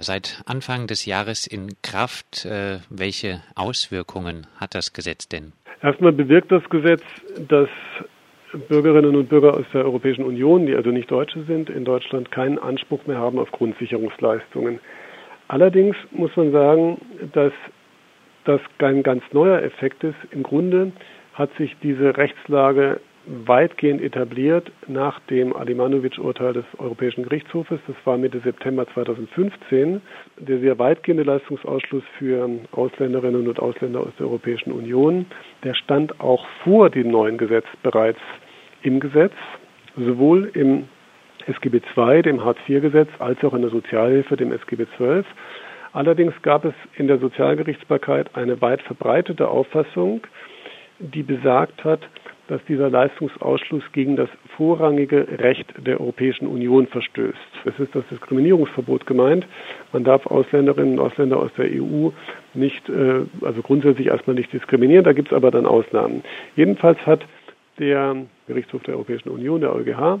Seit Anfang des Jahres in Kraft. Äh, welche Auswirkungen hat das Gesetz denn? Erstmal bewirkt das Gesetz, dass Bürgerinnen und Bürger aus der Europäischen Union, die also nicht Deutsche sind, in Deutschland keinen Anspruch mehr haben auf Grundsicherungsleistungen. Allerdings muss man sagen, dass das kein ganz neuer Effekt ist. Im Grunde hat sich diese Rechtslage weitgehend etabliert nach dem Alimanovic-Urteil des Europäischen Gerichtshofes. Das war Mitte September 2015. Der sehr weitgehende Leistungsausschluss für Ausländerinnen und Ausländer aus der Europäischen Union, der stand auch vor dem neuen Gesetz bereits im Gesetz, sowohl im SGB II, dem Hartz-IV-Gesetz, als auch in der Sozialhilfe, dem SGB XII. Allerdings gab es in der Sozialgerichtsbarkeit eine weit verbreitete Auffassung, die besagt hat, dass dieser Leistungsausschluss gegen das vorrangige Recht der Europäischen Union verstößt. Es ist das Diskriminierungsverbot gemeint. Man darf Ausländerinnen und Ausländer aus der EU nicht, äh, also grundsätzlich erstmal nicht diskriminieren. Da gibt es aber dann Ausnahmen. Jedenfalls hat der Gerichtshof der Europäischen Union, der EuGH,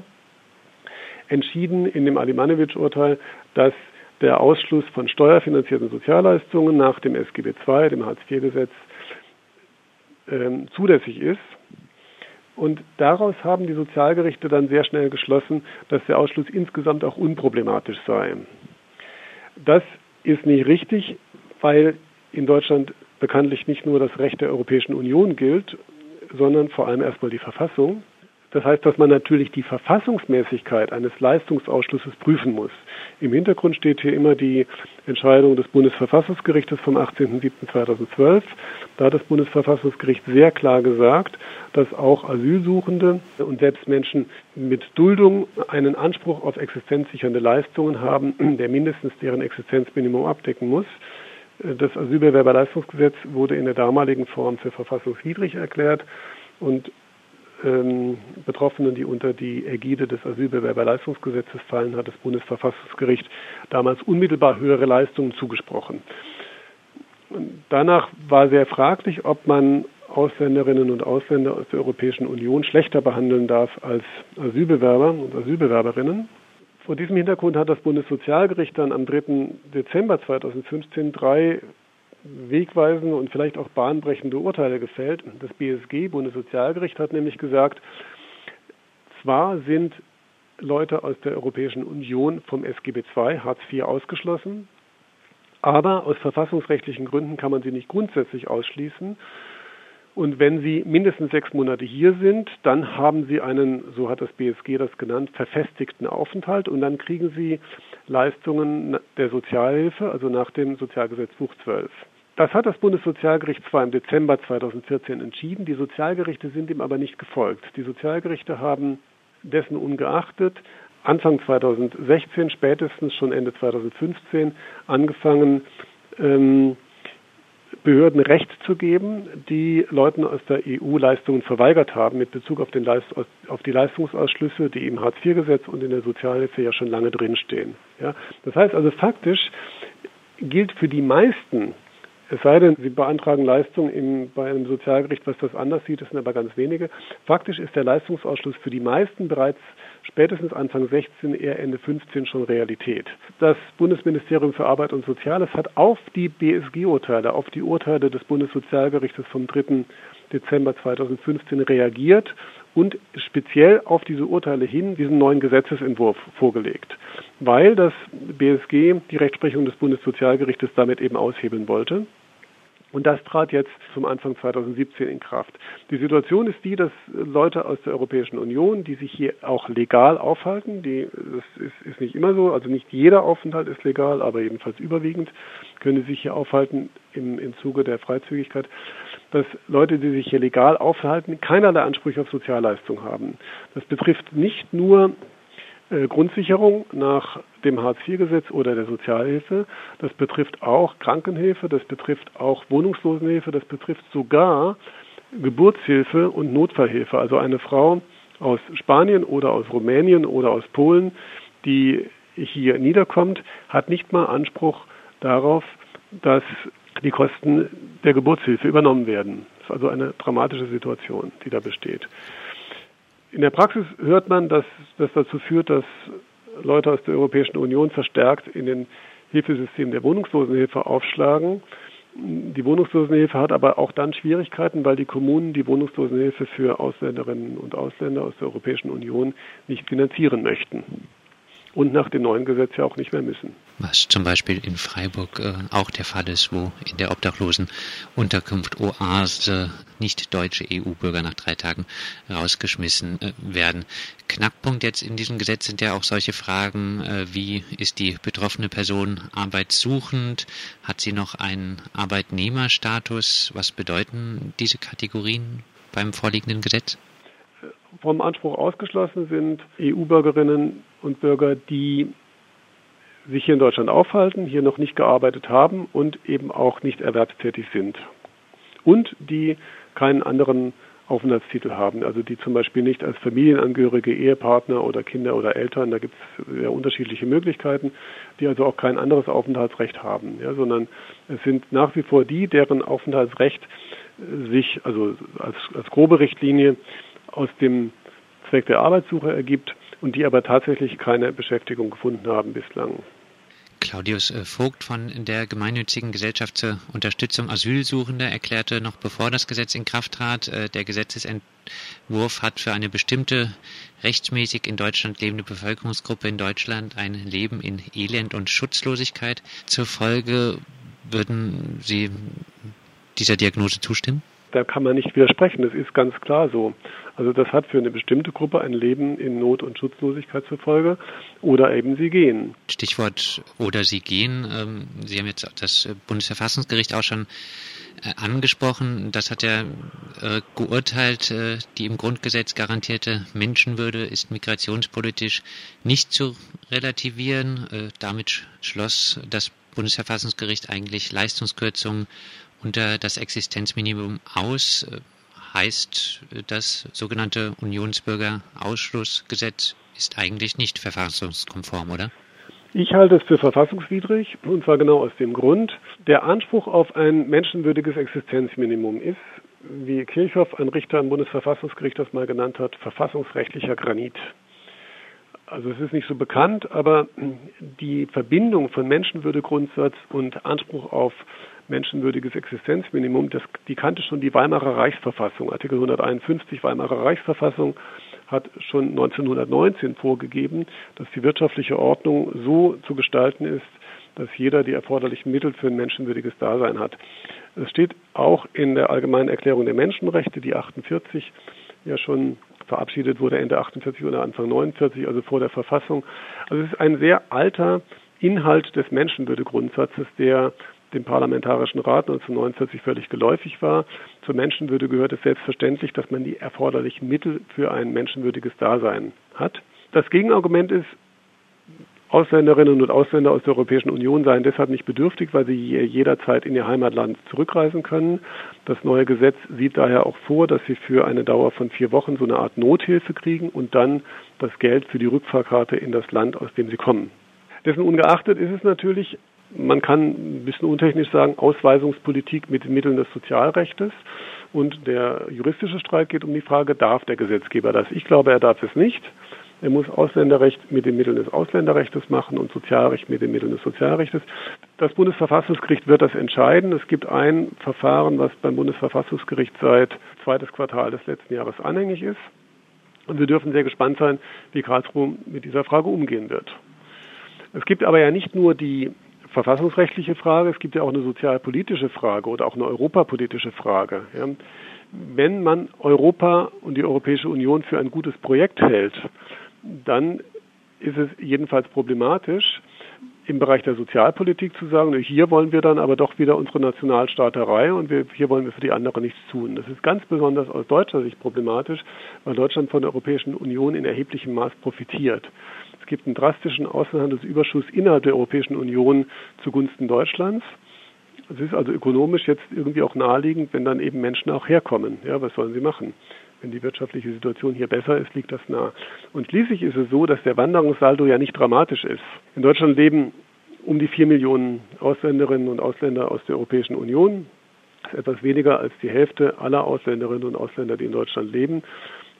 entschieden in dem Alimanowitsch-Urteil, dass der Ausschluss von steuerfinanzierten Sozialleistungen nach dem SGB II, dem Hartz-IV-Gesetz, ähm, zulässig ist und daraus haben die Sozialgerichte dann sehr schnell geschlossen, dass der Ausschluss insgesamt auch unproblematisch sei. Das ist nicht richtig, weil in Deutschland bekanntlich nicht nur das Recht der Europäischen Union gilt, sondern vor allem erstmal die Verfassung. Das heißt, dass man natürlich die Verfassungsmäßigkeit eines Leistungsausschlusses prüfen muss. Im Hintergrund steht hier immer die Entscheidung des Bundesverfassungsgerichtes vom 18.07.2012. Da hat das Bundesverfassungsgericht sehr klar gesagt, dass auch Asylsuchende und selbst Menschen mit Duldung einen Anspruch auf existenzsichernde Leistungen haben, der mindestens deren Existenzminimum abdecken muss. Das Asylbewerberleistungsgesetz wurde in der damaligen Form für verfassungswidrig erklärt und ähm, Betroffenen, die unter die Ägide des Asylbewerberleistungsgesetzes fallen, hat das Bundesverfassungsgericht damals unmittelbar höhere Leistungen zugesprochen. Danach war sehr fraglich, ob man Ausländerinnen und Ausländer aus der Europäischen Union schlechter behandeln darf als Asylbewerber und Asylbewerberinnen. Vor diesem Hintergrund hat das Bundessozialgericht dann am 3. Dezember 2015 drei wegweisende und vielleicht auch bahnbrechende Urteile gefällt. Das BSG, Bundessozialgericht, hat nämlich gesagt, zwar sind Leute aus der Europäischen Union vom SGB II, Hartz IV, ausgeschlossen, aber aus verfassungsrechtlichen Gründen kann man sie nicht grundsätzlich ausschließen. Und wenn Sie mindestens sechs Monate hier sind, dann haben Sie einen, so hat das BSG das genannt, verfestigten Aufenthalt und dann kriegen Sie Leistungen der Sozialhilfe, also nach dem Sozialgesetzbuch 12. Das hat das Bundessozialgericht zwar im Dezember 2014 entschieden, die Sozialgerichte sind ihm aber nicht gefolgt. Die Sozialgerichte haben dessen ungeachtet Anfang 2016, spätestens schon Ende 2015 angefangen, ähm, Behörden Recht zu geben, die Leuten aus der EU Leistungen verweigert haben mit Bezug auf, Leist auf die Leistungsausschlüsse, die im Hartz-IV-Gesetz und in der Sozialhilfe ja schon lange drinstehen. Ja? Das heißt also faktisch gilt für die meisten es sei denn, Sie beantragen Leistung im, bei einem Sozialgericht, was das anders sieht, das sind aber ganz wenige. Faktisch ist der Leistungsausschluss für die meisten bereits spätestens Anfang 16, eher Ende 15 schon Realität. Das Bundesministerium für Arbeit und Soziales hat auf die BSG-Urteile, auf die Urteile des Bundessozialgerichtes vom 3. Dezember 2015 reagiert und speziell auf diese Urteile hin diesen neuen Gesetzesentwurf vorgelegt, weil das BSG die Rechtsprechung des Bundessozialgerichtes damit eben aushebeln wollte. Und das trat jetzt zum Anfang 2017 in Kraft. Die Situation ist die, dass Leute aus der Europäischen Union, die sich hier auch legal aufhalten, die, das ist, ist nicht immer so, also nicht jeder Aufenthalt ist legal, aber jedenfalls überwiegend können sich hier aufhalten im, im Zuge der Freizügigkeit, dass Leute, die sich hier legal aufhalten, keinerlei Ansprüche auf Sozialleistung haben. Das betrifft nicht nur äh, Grundsicherung nach dem Hartz-IV-Gesetz oder der Sozialhilfe. Das betrifft auch Krankenhilfe, das betrifft auch Wohnungslosenhilfe, das betrifft sogar Geburtshilfe und Notfallhilfe. Also eine Frau aus Spanien oder aus Rumänien oder aus Polen, die hier niederkommt, hat nicht mal Anspruch darauf, dass die Kosten der Geburtshilfe übernommen werden. Das ist also eine dramatische Situation, die da besteht. In der Praxis hört man, dass das dazu führt, dass Leute aus der Europäischen Union verstärkt in den Hilfesystem der Wohnungslosenhilfe aufschlagen. Die Wohnungslosenhilfe hat aber auch dann Schwierigkeiten, weil die Kommunen die Wohnungslosenhilfe für Ausländerinnen und Ausländer aus der Europäischen Union nicht finanzieren möchten und nach dem neuen Gesetz ja auch nicht mehr müssen. Was zum Beispiel in Freiburg äh, auch der Fall ist, wo in der Obdachlosenunterkunft Oase nicht deutsche EU-Bürger nach drei Tagen rausgeschmissen äh, werden. Knackpunkt jetzt in diesem Gesetz sind ja auch solche Fragen, äh, wie ist die betroffene Person arbeitssuchend? Hat sie noch einen Arbeitnehmerstatus? Was bedeuten diese Kategorien beim vorliegenden Gesetz? vom Anspruch ausgeschlossen sind EU-Bürgerinnen und Bürger, die sich hier in Deutschland aufhalten, hier noch nicht gearbeitet haben und eben auch nicht erwerbstätig sind. Und die keinen anderen Aufenthaltstitel haben, also die zum Beispiel nicht als Familienangehörige, Ehepartner oder Kinder oder Eltern, da gibt es ja unterschiedliche Möglichkeiten, die also auch kein anderes Aufenthaltsrecht haben, ja, sondern es sind nach wie vor die, deren Aufenthaltsrecht sich also als, als grobe Richtlinie aus dem Zweck der Arbeitssuche ergibt und die aber tatsächlich keine Beschäftigung gefunden haben bislang. Claudius äh, Vogt von der gemeinnützigen Gesellschaft zur Unterstützung Asylsuchender erklärte noch bevor das Gesetz in Kraft trat, äh, der Gesetzesentwurf hat für eine bestimmte rechtsmäßig in Deutschland lebende Bevölkerungsgruppe in Deutschland ein Leben in Elend und Schutzlosigkeit zur Folge. Würden Sie dieser Diagnose zustimmen? Da kann man nicht widersprechen. Das ist ganz klar so. Also das hat für eine bestimmte Gruppe ein Leben in Not und Schutzlosigkeit zur Folge oder eben sie gehen. Stichwort oder sie gehen. Ähm, sie haben jetzt das Bundesverfassungsgericht auch schon äh, angesprochen. Das hat ja äh, geurteilt, äh, die im Grundgesetz garantierte Menschenwürde ist migrationspolitisch nicht zu relativieren. Damit schloss das Bundesverfassungsgericht eigentlich Leistungskürzungen unter das Existenzminimum aus, äh, heißt das sogenannte Unionsbürgerausschlussgesetz ist eigentlich nicht verfassungskonform, oder? Ich halte es für verfassungswidrig, und zwar genau aus dem Grund, der Anspruch auf ein menschenwürdiges Existenzminimum ist, wie Kirchhoff, ein Richter am Bundesverfassungsgericht das mal genannt hat, verfassungsrechtlicher Granit. Also es ist nicht so bekannt, aber die Verbindung von Menschenwürdegrundsatz und Anspruch auf menschenwürdiges Existenzminimum, das, die kannte schon die Weimarer Reichsverfassung. Artikel 151 Weimarer Reichsverfassung hat schon 1919 vorgegeben, dass die wirtschaftliche Ordnung so zu gestalten ist, dass jeder die erforderlichen Mittel für ein menschenwürdiges Dasein hat. Es steht auch in der Allgemeinen Erklärung der Menschenrechte, die 48 ja schon verabschiedet wurde, Ende 48 oder Anfang 49, also vor der Verfassung. Also es ist ein sehr alter Inhalt des Menschenwürdegrundsatzes, der dem Parlamentarischen Rat 1949 völlig geläufig war. Zur Menschenwürde gehört es selbstverständlich, dass man die erforderlichen Mittel für ein menschenwürdiges Dasein hat. Das Gegenargument ist, Ausländerinnen und Ausländer aus der Europäischen Union seien deshalb nicht bedürftig, weil sie jederzeit in ihr Heimatland zurückreisen können. Das neue Gesetz sieht daher auch vor, dass sie für eine Dauer von vier Wochen so eine Art Nothilfe kriegen und dann das Geld für die Rückfahrkarte in das Land, aus dem sie kommen. Dessen ungeachtet ist es natürlich man kann ein bisschen untechnisch sagen, Ausweisungspolitik mit den Mitteln des Sozialrechts. Und der juristische Streit geht um die Frage, darf der Gesetzgeber das? Ich glaube, er darf es nicht. Er muss Ausländerrecht mit den Mitteln des Ausländerrechts machen und Sozialrecht mit den Mitteln des Sozialrechts. Das Bundesverfassungsgericht wird das entscheiden. Es gibt ein Verfahren, was beim Bundesverfassungsgericht seit zweites Quartal des letzten Jahres anhängig ist. Und wir dürfen sehr gespannt sein, wie Karlsruhe mit dieser Frage umgehen wird. Es gibt aber ja nicht nur die verfassungsrechtliche Frage, es gibt ja auch eine sozialpolitische Frage oder auch eine europapolitische Frage. Wenn man Europa und die Europäische Union für ein gutes Projekt hält, dann ist es jedenfalls problematisch, im Bereich der Sozialpolitik zu sagen, hier wollen wir dann aber doch wieder unsere Nationalstaaterei und wir, hier wollen wir für die anderen nichts tun. Das ist ganz besonders aus deutscher Sicht problematisch, weil Deutschland von der Europäischen Union in erheblichem Maß profitiert gibt einen drastischen Außenhandelsüberschuss innerhalb der Europäischen Union zugunsten Deutschlands. Es ist also ökonomisch jetzt irgendwie auch naheliegend, wenn dann eben Menschen auch herkommen. Ja, was sollen sie machen? Wenn die wirtschaftliche Situation hier besser ist, liegt das nah. Und schließlich ist es so, dass der Wanderungssaldo ja nicht dramatisch ist. In Deutschland leben um die vier Millionen Ausländerinnen und Ausländer aus der Europäischen Union. Das ist etwas weniger als die Hälfte aller Ausländerinnen und Ausländer, die in Deutschland leben.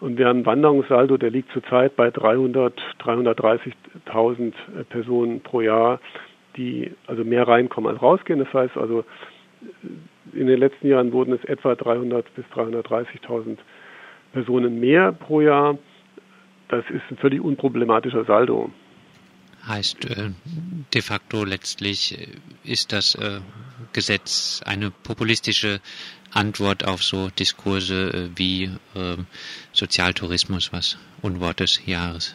Und deren Wanderungssaldo, der liegt zurzeit bei 300, 330.000 Personen pro Jahr, die also mehr reinkommen als rausgehen. Das heißt also, in den letzten Jahren wurden es etwa 300 bis 330.000 Personen mehr pro Jahr. Das ist ein völlig unproblematischer Saldo. Heißt äh, de facto letztlich äh, ist das äh, Gesetz eine populistische Antwort auf so Diskurse wie Sozialtourismus, was Unwort des Jahres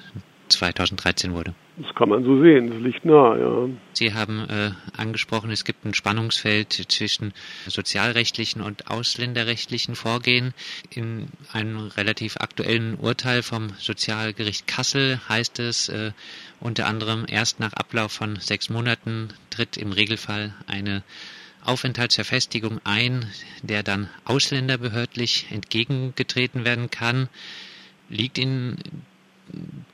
2013 wurde. Das kann man so sehen, das liegt nah, ja. Sie haben äh, angesprochen, es gibt ein Spannungsfeld zwischen sozialrechtlichen und ausländerrechtlichen Vorgehen. In einem relativ aktuellen Urteil vom Sozialgericht Kassel heißt es äh, unter anderem, erst nach Ablauf von sechs Monaten tritt im Regelfall eine Aufenthaltsverfestigung ein, der dann ausländerbehördlich entgegengetreten werden kann. Liegt Ihnen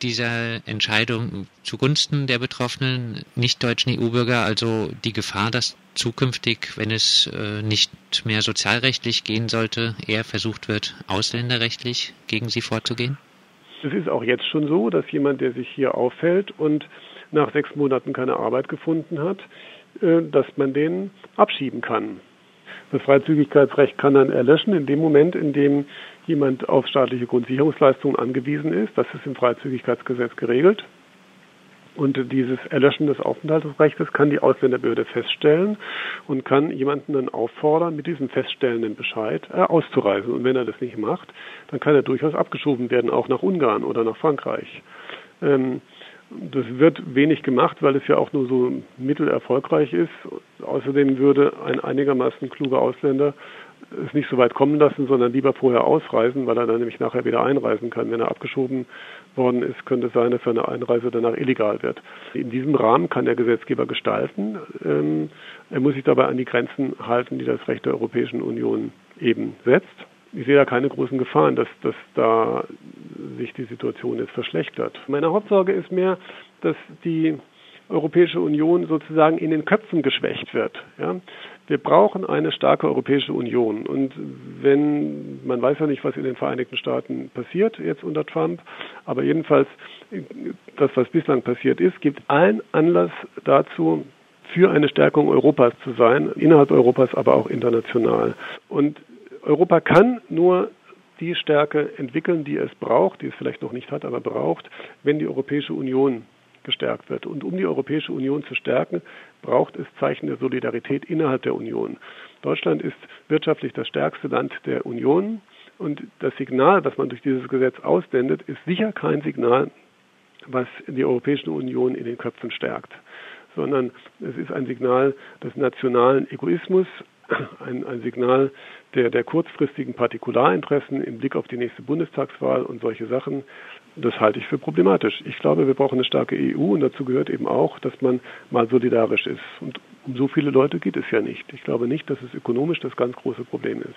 dieser Entscheidung zugunsten der betroffenen nicht-deutschen EU-Bürger also die Gefahr, dass zukünftig, wenn es äh, nicht mehr sozialrechtlich gehen sollte, eher versucht wird, ausländerrechtlich gegen sie vorzugehen? Es ist auch jetzt schon so, dass jemand, der sich hier auffällt und nach sechs Monaten keine Arbeit gefunden hat, äh, dass man den abschieben kann. Das Freizügigkeitsrecht kann dann erlöschen in dem Moment, in dem jemand auf staatliche Grundsicherungsleistungen angewiesen ist. Das ist im Freizügigkeitsgesetz geregelt. Und dieses Erlöschen des Aufenthaltsrechts kann die Ausländerbehörde feststellen und kann jemanden dann auffordern, mit diesem feststellenden Bescheid äh, auszureisen. Und wenn er das nicht macht, dann kann er durchaus abgeschoben werden, auch nach Ungarn oder nach Frankreich. Ähm, das wird wenig gemacht, weil es ja auch nur so mittelerfolgreich ist. Außerdem würde ein einigermaßen kluger Ausländer es nicht so weit kommen lassen, sondern lieber vorher ausreisen, weil er dann nämlich nachher wieder einreisen kann. Wenn er abgeschoben worden ist, könnte es sein, dass seine Einreise danach illegal wird. In diesem Rahmen kann der Gesetzgeber gestalten. Ähm, er muss sich dabei an die Grenzen halten, die das Recht der Europäischen Union eben setzt. Ich sehe da keine großen Gefahren, dass, dass da sich die Situation jetzt verschlechtert. Meine Hauptsorge ist mehr, dass die Europäische Union sozusagen in den Köpfen geschwächt wird. Ja? Wir brauchen eine starke Europäische Union. Und wenn, man weiß ja nicht, was in den Vereinigten Staaten passiert jetzt unter Trump, aber jedenfalls das, was bislang passiert ist, gibt allen Anlass dazu, für eine Stärkung Europas zu sein, innerhalb Europas, aber auch international. Und Europa kann nur die Stärke entwickeln, die es braucht, die es vielleicht noch nicht hat, aber braucht, wenn die Europäische Union gestärkt wird. Und um die Europäische Union zu stärken, braucht es Zeichen der Solidarität innerhalb der Union. Deutschland ist wirtschaftlich das stärkste Land der Union und das Signal, das man durch dieses Gesetz aussendet, ist sicher kein Signal, was die Europäische Union in den Köpfen stärkt, sondern es ist ein Signal des nationalen Egoismus, ein, ein Signal der, der kurzfristigen Partikularinteressen im Blick auf die nächste Bundestagswahl und solche Sachen. Das halte ich für problematisch. Ich glaube, wir brauchen eine starke EU und dazu gehört eben auch, dass man mal solidarisch ist. Und um so viele Leute geht es ja nicht. Ich glaube nicht, dass es ökonomisch das ganz große Problem ist.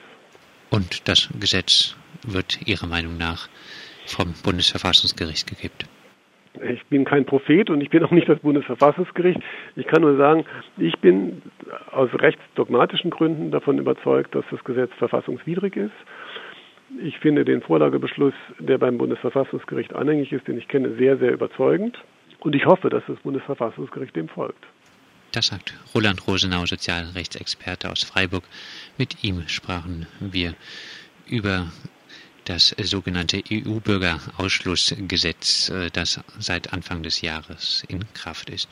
Und das Gesetz wird Ihrer Meinung nach vom Bundesverfassungsgericht gekippt? Ich bin kein Prophet und ich bin auch nicht das Bundesverfassungsgericht. Ich kann nur sagen, ich bin aus rechtsdogmatischen Gründen davon überzeugt, dass das Gesetz verfassungswidrig ist. Ich finde den Vorlagebeschluss, der beim Bundesverfassungsgericht anhängig ist, den ich kenne, sehr, sehr überzeugend. Und ich hoffe, dass das Bundesverfassungsgericht dem folgt. Das sagt Roland Rosenau, Sozialrechtsexperte aus Freiburg. Mit ihm sprachen wir über das sogenannte EU-Bürgerausschlussgesetz, äh, das seit Anfang des Jahres in Kraft ist.